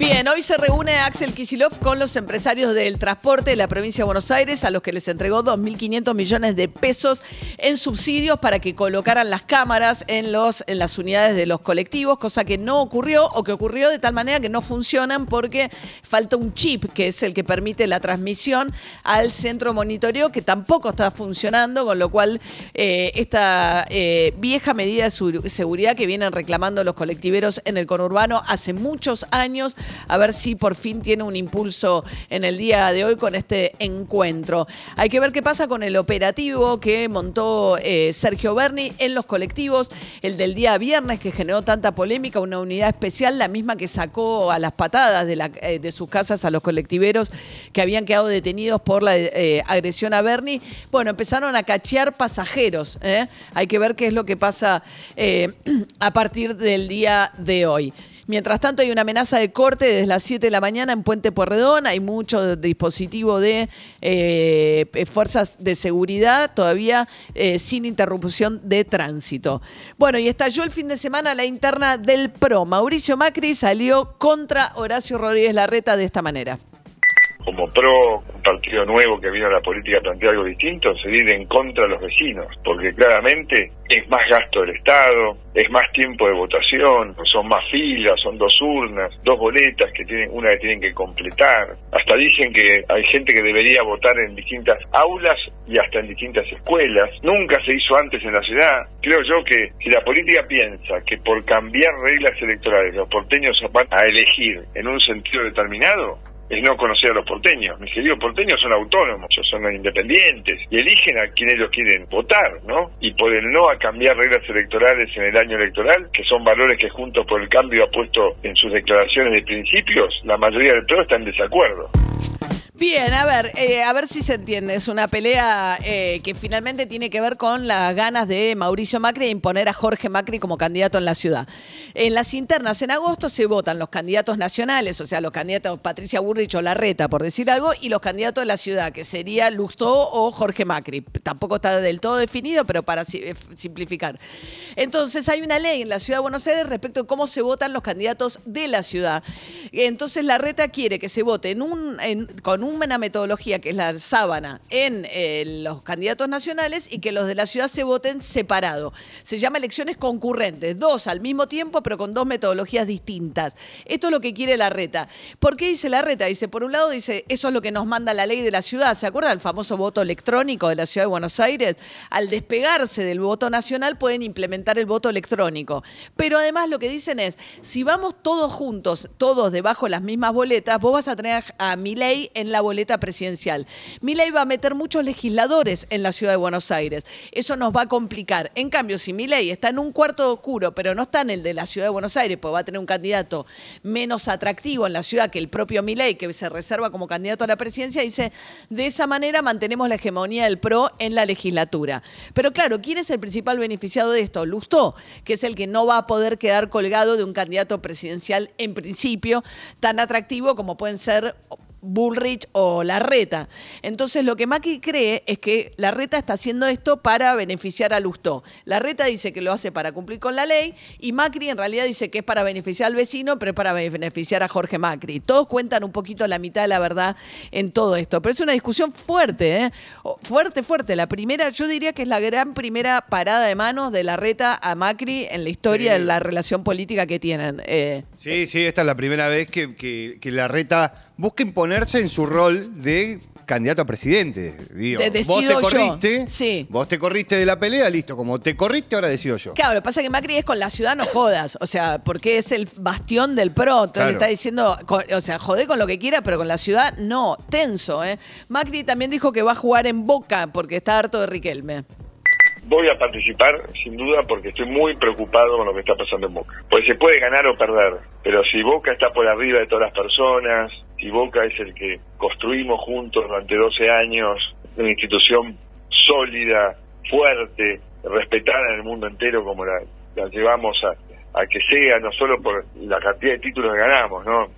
Bien, hoy se reúne Axel Kisilov con los empresarios del transporte de la provincia de Buenos Aires, a los que les entregó 2.500 millones de pesos en subsidios para que colocaran las cámaras en, los, en las unidades de los colectivos, cosa que no ocurrió o que ocurrió de tal manera que no funcionan porque falta un chip, que es el que permite la transmisión al centro monitoreo, que tampoco está funcionando, con lo cual eh, esta eh, vieja medida de seguridad que vienen reclamando los colectiveros en el conurbano hace muchos años, a ver si por fin tiene un impulso en el día de hoy con este encuentro. Hay que ver qué pasa con el operativo que montó eh, Sergio Berni en los colectivos, el del día viernes que generó tanta polémica, una unidad especial, la misma que sacó a las patadas de, eh, sus casas a los colectiveros que habían quedado detenidos por la eh, agresión a Berni. Bueno, empezaron a cachear pasajeros. Hay que ver qué es lo que pasa a partir del día de hoy. Mientras tanto, hay una amenaza de corte desde las 7 de la mañana en Puente Porredón. Hay mucho dispositivo de eh, fuerzas de seguridad todavía eh, sin interrupción de tránsito. Bueno, y estalló el fin de semana la interna del PRO. Mauricio Macri salió contra Horacio Rodríguez Larreta de esta manera como PRO, un partido nuevo que vino a la política a plantear algo distinto, seguir en contra de los vecinos, porque claramente es más gasto del Estado, es más tiempo de votación, son más filas, son dos urnas, dos boletas que tienen, una que tienen que completar. Hasta dicen que hay gente que debería votar en distintas aulas y hasta en distintas escuelas. Nunca se hizo antes en la ciudad. Creo yo que si la política piensa que por cambiar reglas electorales los porteños van a elegir en un sentido determinado, es no conocer a los porteños. Mis queridos porteños son autónomos, son independientes y eligen a quien ellos quieren votar, ¿no? Y por el no a cambiar reglas electorales en el año electoral, que son valores que Juntos por el Cambio ha puesto en sus declaraciones de principios, la mayoría del pueblo está en desacuerdo. Bien, a ver, eh, a ver si se entiende. Es una pelea eh, que finalmente tiene que ver con las ganas de Mauricio Macri de imponer a Jorge Macri como candidato en la ciudad. En las internas en agosto se votan los candidatos nacionales, o sea, los candidatos Patricia Burrich o Larreta, por decir algo, y los candidatos de la ciudad, que sería Lustó o Jorge Macri. Tampoco está del todo definido, pero para eh, simplificar. Entonces hay una ley en la ciudad de Buenos Aires respecto a cómo se votan los candidatos de la ciudad. Entonces Larreta quiere que se vote en un, con un una metodología que es la sábana en eh, los candidatos nacionales y que los de la ciudad se voten separado. Se llama elecciones concurrentes, dos al mismo tiempo, pero con dos metodologías distintas. Esto es lo que quiere la reta. ¿Por qué dice la reta? Dice, por un lado, dice, eso es lo que nos manda la ley de la ciudad. ¿Se acuerdan del famoso voto electrónico de la ciudad de Buenos Aires? Al despegarse del voto nacional pueden implementar el voto electrónico. Pero además lo que dicen es, si vamos todos juntos, todos debajo de las mismas boletas, vos vas a tener a mi ley en la boleta presidencial. Milei va a meter muchos legisladores en la ciudad de Buenos Aires. Eso nos va a complicar. En cambio, si Milei está en un cuarto oscuro, pero no está en el de la ciudad de Buenos Aires, pues va a tener un candidato menos atractivo en la ciudad que el propio Milei, que se reserva como candidato a la presidencia, dice, de esa manera mantenemos la hegemonía del PRO en la legislatura. Pero claro, ¿quién es el principal beneficiado de esto? Lustó, que es el que no va a poder quedar colgado de un candidato presidencial en principio tan atractivo como pueden ser Bullrich o Larreta. Entonces lo que Macri cree es que Larreta está haciendo esto para beneficiar a Lustó. Larreta dice que lo hace para cumplir con la ley y Macri en realidad dice que es para beneficiar al vecino, pero es para beneficiar a Jorge Macri. Todos cuentan un poquito la mitad de la verdad en todo esto. Pero es una discusión fuerte, ¿eh? fuerte, fuerte. La primera, yo diría que es la gran primera parada de manos de Larreta a Macri en la historia de la relación política que tienen. Eh. sí, sí, esta es la primera vez que, que, que Larreta busca imponerse en su rol de candidato a presidente. Digo, vos te corriste, Sí. vos te corriste de la pelea, listo. Como te corriste, ahora decido yo. Claro, lo que pasa es que Macri es con la ciudad no jodas. O sea, porque es el bastión del PRO. Entonces le está diciendo, o sea, jodé con lo que quiera, pero con la ciudad no. Tenso, ¿eh? Macri también dijo que va a jugar en Boca porque está harto de Riquelme voy a participar sin duda porque estoy muy preocupado con lo que está pasando en Boca. Pues se puede ganar o perder, pero si Boca está por arriba de todas las personas, si Boca es el que construimos juntos durante 12 años una institución sólida, fuerte, respetada en el mundo entero como la, llevamos a, a que sea, no solo por la cantidad de títulos que ganamos, ¿no?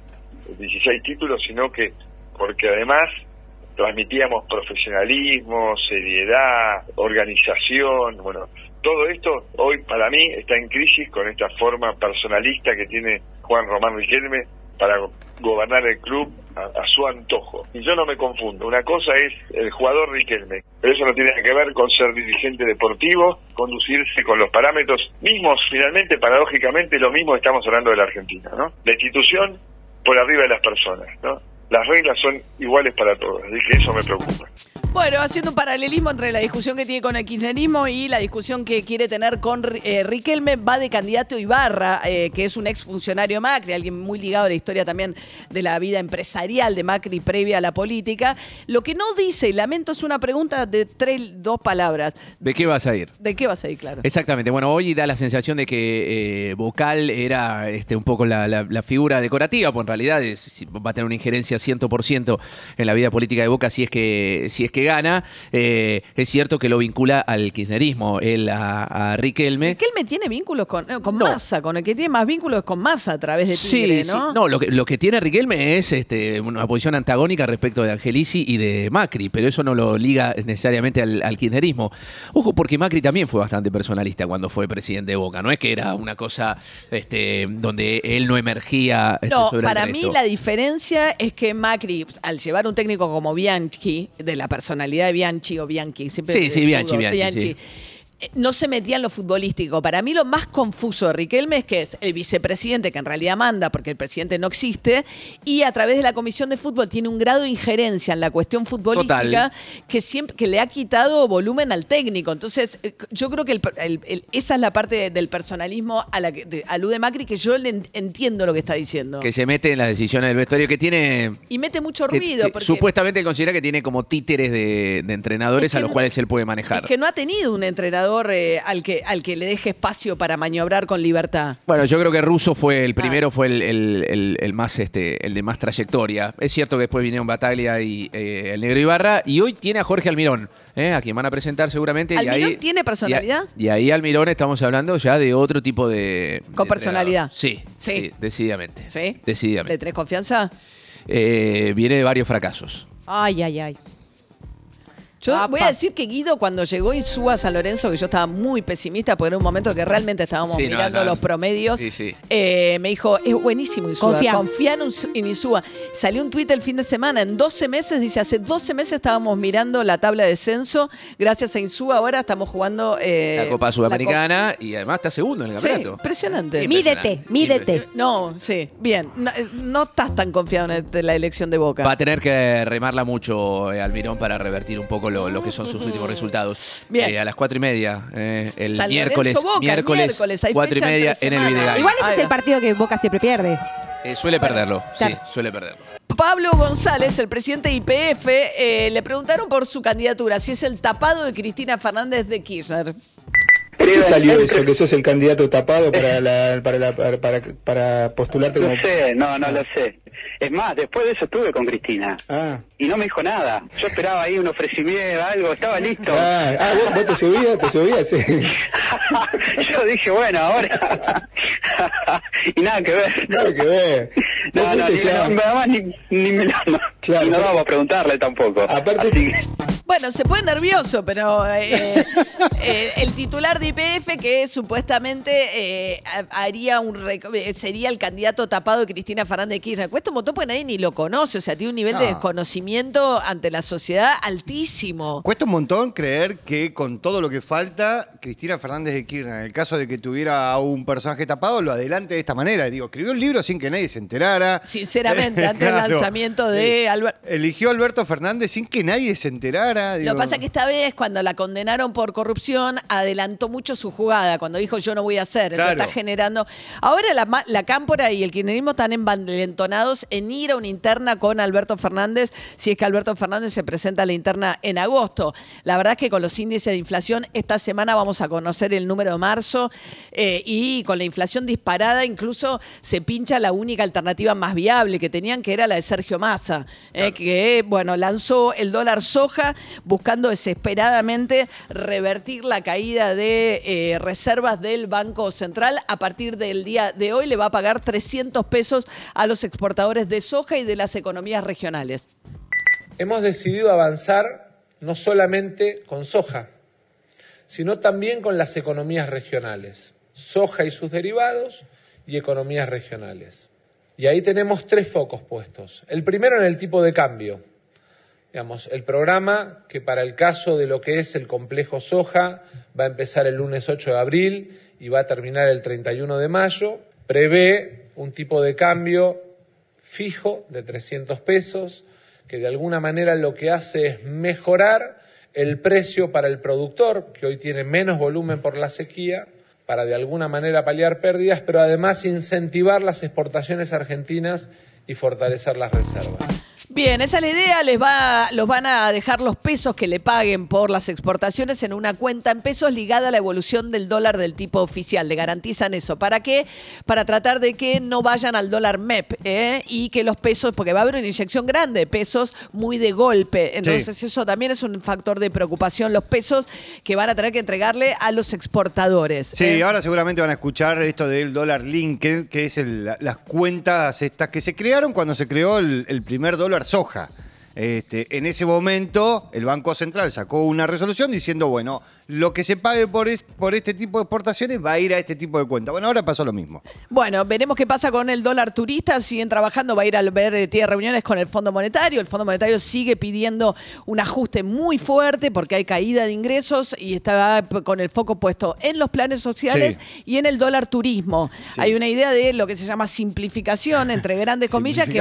16 títulos, sino que porque además transmitíamos profesionalismo, seriedad, organización, bueno, todo esto hoy para mí está en crisis con esta forma personalista que tiene Juan Román Riquelme para gobernar el club a, su antojo. Y yo no me confundo, una cosa es el jugador Riquelme, pero eso no tiene que ver con ser dirigente deportivo, conducirse con los parámetros mismos, finalmente, paradójicamente, lo mismo estamos hablando de la Argentina, ¿no? La institución por arriba de las personas, ¿no? Las reglas son iguales para todos, así que eso me preocupa. Bueno, haciendo un paralelismo entre la discusión que tiene con el kirchnerismo y la discusión que quiere tener con eh, Riquelme, va de candidato Ibarra, eh, que es un exfuncionario Macri, alguien muy ligado a la historia también de la vida empresarial de Macri previa a la política. Lo que no dice, y lamento, es una pregunta de tres, dos palabras. ¿De qué vas a ir? ¿De qué vas a ir, claro? Exactamente. Bueno, hoy da la sensación de que eh, Vocal era este, un poco la, figura decorativa, pues en realidad va a tener una injerencia 100% en la vida política de Boca si es que, si es que gana, eh, es cierto que lo vincula al kirchnerismo, él a, Riquelme. Riquelme tiene vínculos con, eh, con Massa, con el que tiene más vínculos con Massa a través de Tigre, ¿no? Sí. No, lo que, lo que tiene Riquelme es este, una posición antagónica respecto de Angelici y de Macri, pero eso no lo liga necesariamente al, kirchnerismo. Ojo, porque Macri también fue bastante personalista cuando fue presidente de Boca, no es que era una cosa este, donde él no emergía este, no, para mí la diferencia es que Macri, al llevar un técnico como Bianchi, de la persona personalidad de Bianchi o Bianchi, siempre Sí, sí, Bianchi, Bianchi, no se metía en lo futbolístico. Para mí lo más confuso de Riquelme es que es el vicepresidente que en realidad manda porque el presidente no existe y a través de la comisión de fútbol tiene un grado de injerencia en la cuestión futbolística que siempre que le ha quitado volumen al técnico. Entonces eh, yo creo que esa es la parte del personalismo a la que alude Macri que yo le entiendo lo que está diciendo. Que se mete en las decisiones del vestuario que tiene y mete mucho ruido. supuestamente considera que tiene como títeres de, entrenadores a los cuales él puede manejar. Es que no ha tenido un entrenador eh, al, que, al que le deje espacio para maniobrar con libertad? Bueno, yo creo que Russo fue el primero, fue el, más este, el de más trayectoria. Es cierto que después vinieron Bataglia y eh, el Negro Ibarra, y hoy tiene a Jorge Almirón, eh, a quien van a presentar seguramente. ¿Almirón y ahí, tiene personalidad? Y, ahí Almirón estamos hablando ya de otro tipo de. Con personalidad. Sí, sí, decididamente. ¿Sí? Decididamente. ¿Le tenés confianza? viene de varios fracasos. Ay, ay, ay. Yo voy a decir que Guido, cuando llegó Insúa a San Lorenzo, que yo estaba muy pesimista, porque era un momento que realmente estábamos mirando los promedios, eh, me dijo, es buenísimo Insúa, confía, en Insúa. Salió un tuit el fin de semana, en 12 meses, dice, hace 12 meses estábamos mirando la tabla de descenso, gracias a Insúa ahora estamos jugando... Eh, la Copa Sudamericana y además está segundo en el campeonato. Sí, impresionante. Mídete, mídete. No, sí, bien. No, estás tan confiado en la elección de Boca. Va a tener que remarla mucho eh, Almirón para revertir un poco lo, que son sus últimos resultados. Eh, a las cuatro y media, eh, el miércoles, miércoles, cuatro y media en el Videgain. Igual ese es el partido que Boca siempre pierde. Eh, suele perderlo, sí, suele perderlo. Pablo González, el presidente de IPF, le preguntaron por su candidatura, si es el tapado de Cristina Fernández de Kirchner. ¿Qué salió eso, que sos el candidato tapado para, la, para, para, para, postularte No sé, no, no lo sé. Es más, después de eso estuve con Cristina. Ah. Y no me dijo nada. Yo esperaba ahí un ofrecimiento, algo, estaba listo. Ah, ah ¿vos, te subías, te subías, sí. Yo dije, bueno, ahora. y nada que ver. Nada que ver. No, no, ni, nada más ni, ni me lo... Claro, y no vamos a preguntarle tampoco. Aparte, sí. Bueno, se pone nervioso, pero eh, eh, el titular de IPF que supuestamente eh, haría un sería el candidato tapado de Cristina Fernández de Kirchner. Cuesta un montón porque nadie ni lo conoce, o sea, tiene un nivel de desconocimiento ante la sociedad altísimo. Cuesta un montón creer que con todo lo que falta, Cristina Fernández de Kirchner, en el caso de que tuviera a un personaje tapado, lo adelante de esta manera. Digo, escribió un libro sin que nadie se enterara. Sinceramente, antes del lanzamiento de Alberto. Eligió a Alberto Fernández sin que nadie se enterara. Lo que pasa es que esta vez, cuando la condenaron por corrupción, adelantó mucho su jugada, cuando dijo yo no voy a hacer. está generando. Ahora la, la cámpora y el kirchnerismo están envalentonados en ir a una interna con Alberto Fernández, si es que Alberto Fernández se presenta a la interna en agosto. La verdad es que con los índices de inflación, esta semana vamos a conocer el número de marzo eh, y con la inflación disparada, incluso se pincha la única alternativa más viable que tenían, que era la de Sergio Massa. eh, que, bueno, lanzó el dólar soja buscando desesperadamente revertir la caída de eh, reservas del Banco Central. A partir del día de hoy le va a pagar 300 pesos a los exportadores de soja y de las economías regionales. Hemos decidido avanzar no solamente con soja, sino también con las economías regionales, soja y sus derivados y economías regionales. Y ahí tenemos tres focos puestos. El primero en el tipo de cambio. Digamos, el programa que para el caso de lo que es el complejo soja va a empezar el lunes 8 de abril y va a terminar el 31 de mayo, prevé un tipo de cambio fijo de 300 pesos, que de alguna manera lo que hace es mejorar el precio para el productor, que hoy tiene menos volumen por la sequía, para de alguna manera paliar pérdidas, pero además incentivar las exportaciones argentinas y fortalecer las reservas. Bien, esa es la idea. Les va, los van a dejar los pesos que le paguen por las exportaciones en una cuenta en pesos ligada a la evolución del dólar del tipo oficial. Le garantizan eso. ¿Para qué? Para tratar de que no vayan al dólar MEP ¿eh? y que los pesos, porque va a haber una inyección grande de pesos muy de golpe. Entonces eso también es un factor de preocupación, los pesos que van a tener que entregarle a los exportadores. Sí, ¿eh? ahora seguramente van a escuchar esto del dólar link, que, que es el- las cuentas estas que se crearon cuando se creó el, el primer dólar soja. Este, en ese momento, el Banco Central sacó una resolución diciendo, bueno, lo que se pague por, es- por este tipo de exportaciones va a ir a este tipo de cuenta. Bueno, ahora pasó lo mismo. Bueno, veremos qué pasa con el dólar turista. Siguen trabajando, va a ir a ver, eh, tiene reuniones con el Fondo Monetario. El Fondo Monetario sigue pidiendo un ajuste muy fuerte porque hay caída de ingresos y está con el foco puesto en los planes sociales y en el dólar turismo. Hay una idea de lo que se llama simplificación, entre grandes comillas, que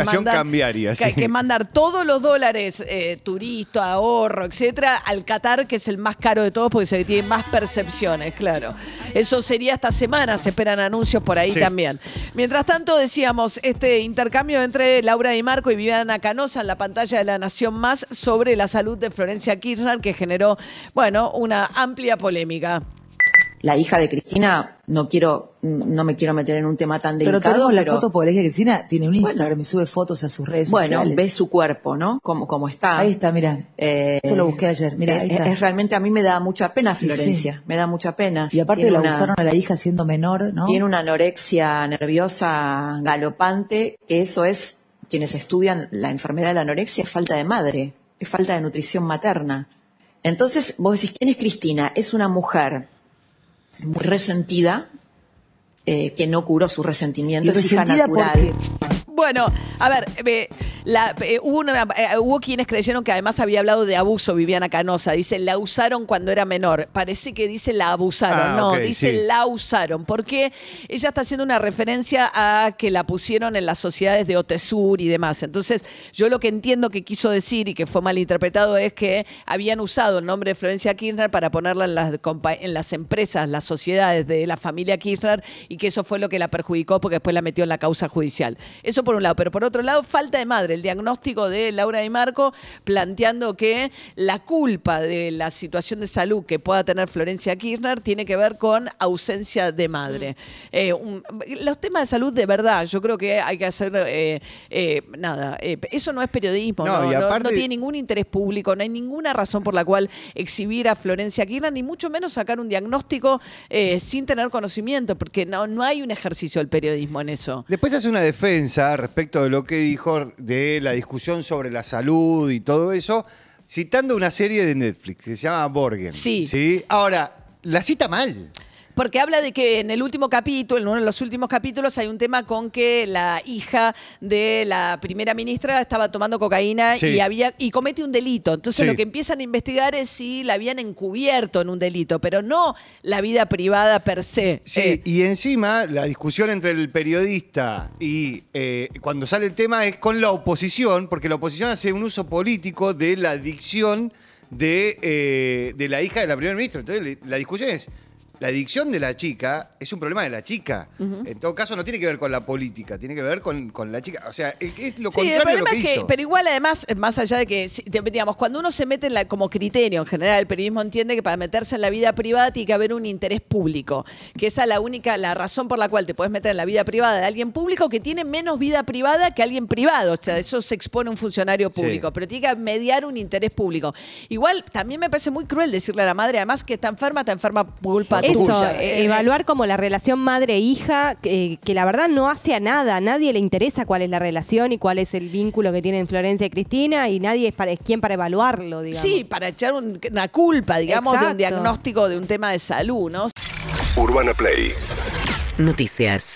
sí. que mandar todos los dólares, eh, turista, ahorro, etcétera, al Qatar, que es el más caro de todos porque se le tiene más percepciones, claro. Eso sería esta semana, se esperan anuncios por ahí Sí. también. Mientras tanto, decíamos, este intercambio entre Laura Di Marco y Viviana Canosa en la pantalla de La Nación Más sobre la salud de Florencia Kirchner, que generó, bueno, una amplia polémica. La hija de Cristina, no quiero, no me quiero meter en un tema tan Pero delicado. tenemos la pero- foto porque la hija de Cristina tiene un Instagram Bueno. y sube fotos a sus redes Bueno, sociales. ve su cuerpo, ¿no? Como, como está. Ahí está, mira. Eh, Esto lo busqué ayer, mira, es, ahí está. es realmente, a mí me da mucha pena Florencia, sí. me da mucha pena. Y aparte Tiene la una- abusaron a la hija siendo menor, ¿no? Tiene una anorexia nerviosa galopante, que eso es, quienes estudian la enfermedad de la anorexia, es falta de madre, es falta de nutrición materna. Entonces, vos decís, ¿quién es Cristina? Es una mujer muy resentida, eh, que no curó su resentimiento, Y es hija natural. Bueno, a ver, eh, la- eh, hubo, una- eh, hubo quienes creyeron que además había hablado de abuso Viviana Canosa. Dice, la usaron cuando era menor. Parece que dice la abusaron. Ah, no, dice sí. la usaron. Porque ella está haciendo una referencia a que la pusieron en las sociedades de Otesur y demás. Entonces, yo lo que entiendo que quiso decir y que fue malinterpretado es que habían usado el nombre de Florencia Kirchner para ponerla en las, en las empresas, las sociedades de la familia Kirchner y que eso fue lo que la perjudicó porque después la metió en la causa judicial. Eso por un lado. Pero por otro lado, falta de madre. El diagnóstico de Laura Di Marco planteando que la culpa de la situación de salud que pueda tener Florencia Kirchner tiene que ver con ausencia de madre. Eh, un- los temas de salud, de verdad, yo creo que hay que hacer eh, eh, nada. eh, eso no es periodismo, No, no, tiene ningún interés público, no hay ninguna razón por la cual exhibir a Florencia Kirchner, ni mucho menos sacar un diagnóstico eh, sin tener conocimiento, porque no, no hay un ejercicio del periodismo en eso. Después hace una defensa respecto de lo que dijo de la discusión sobre la salud y todo eso, citando una serie de Netflix que se llama Borgen. Sí. ¿Sí? Ahora, la cita mal. Porque habla de que en el último capítulo, en uno de los últimos capítulos, hay un tema con que la hija de la primera ministra estaba tomando cocaína Sí. y había y comete un delito. Entonces Sí. lo que empiezan a investigar es si la habían encubierto en un delito, pero no la vida privada per se. Sí, Eh, y encima la discusión entre el periodista y eh, cuando sale el tema es con la oposición, porque la oposición hace un uso político de la dicción de, eh, de la hija de la primera ministra. Entonces la discusión es, la adicción de la chica es un problema de la chica. En todo caso, no tiene que ver con la política, tiene que ver con, con la chica. O sea, es lo Sí, el contrario de lo problema que es que, hizo. pero igual además, más allá de que, digamos, cuando uno se mete en la, como criterio en general, el periodismo entiende que para meterse en la vida privada tiene que haber un interés público, que esa es la única, la razón por la cual te puedes meter en la vida privada de alguien público que tiene menos vida privada que alguien privado, o sea, eso se expone un funcionario público, Sí. pero tiene que mediar un interés público. Igual, también me parece muy cruel decirle a la madre, además que está enferma, está enferma por culpa Eso, tuya. eh, evaluar como la relación madre-hija, que, que la verdad no hace a nada, a nadie le interesa cuál es la relación y cuál es el vínculo que tienen Florencia y Cristina, y nadie es, para, es quien para evaluarlo, digamos. Sí, para echar un- una culpa, digamos, de un Exacto. diagnóstico de un tema de salud, ¿no? Urbana Play Noticias.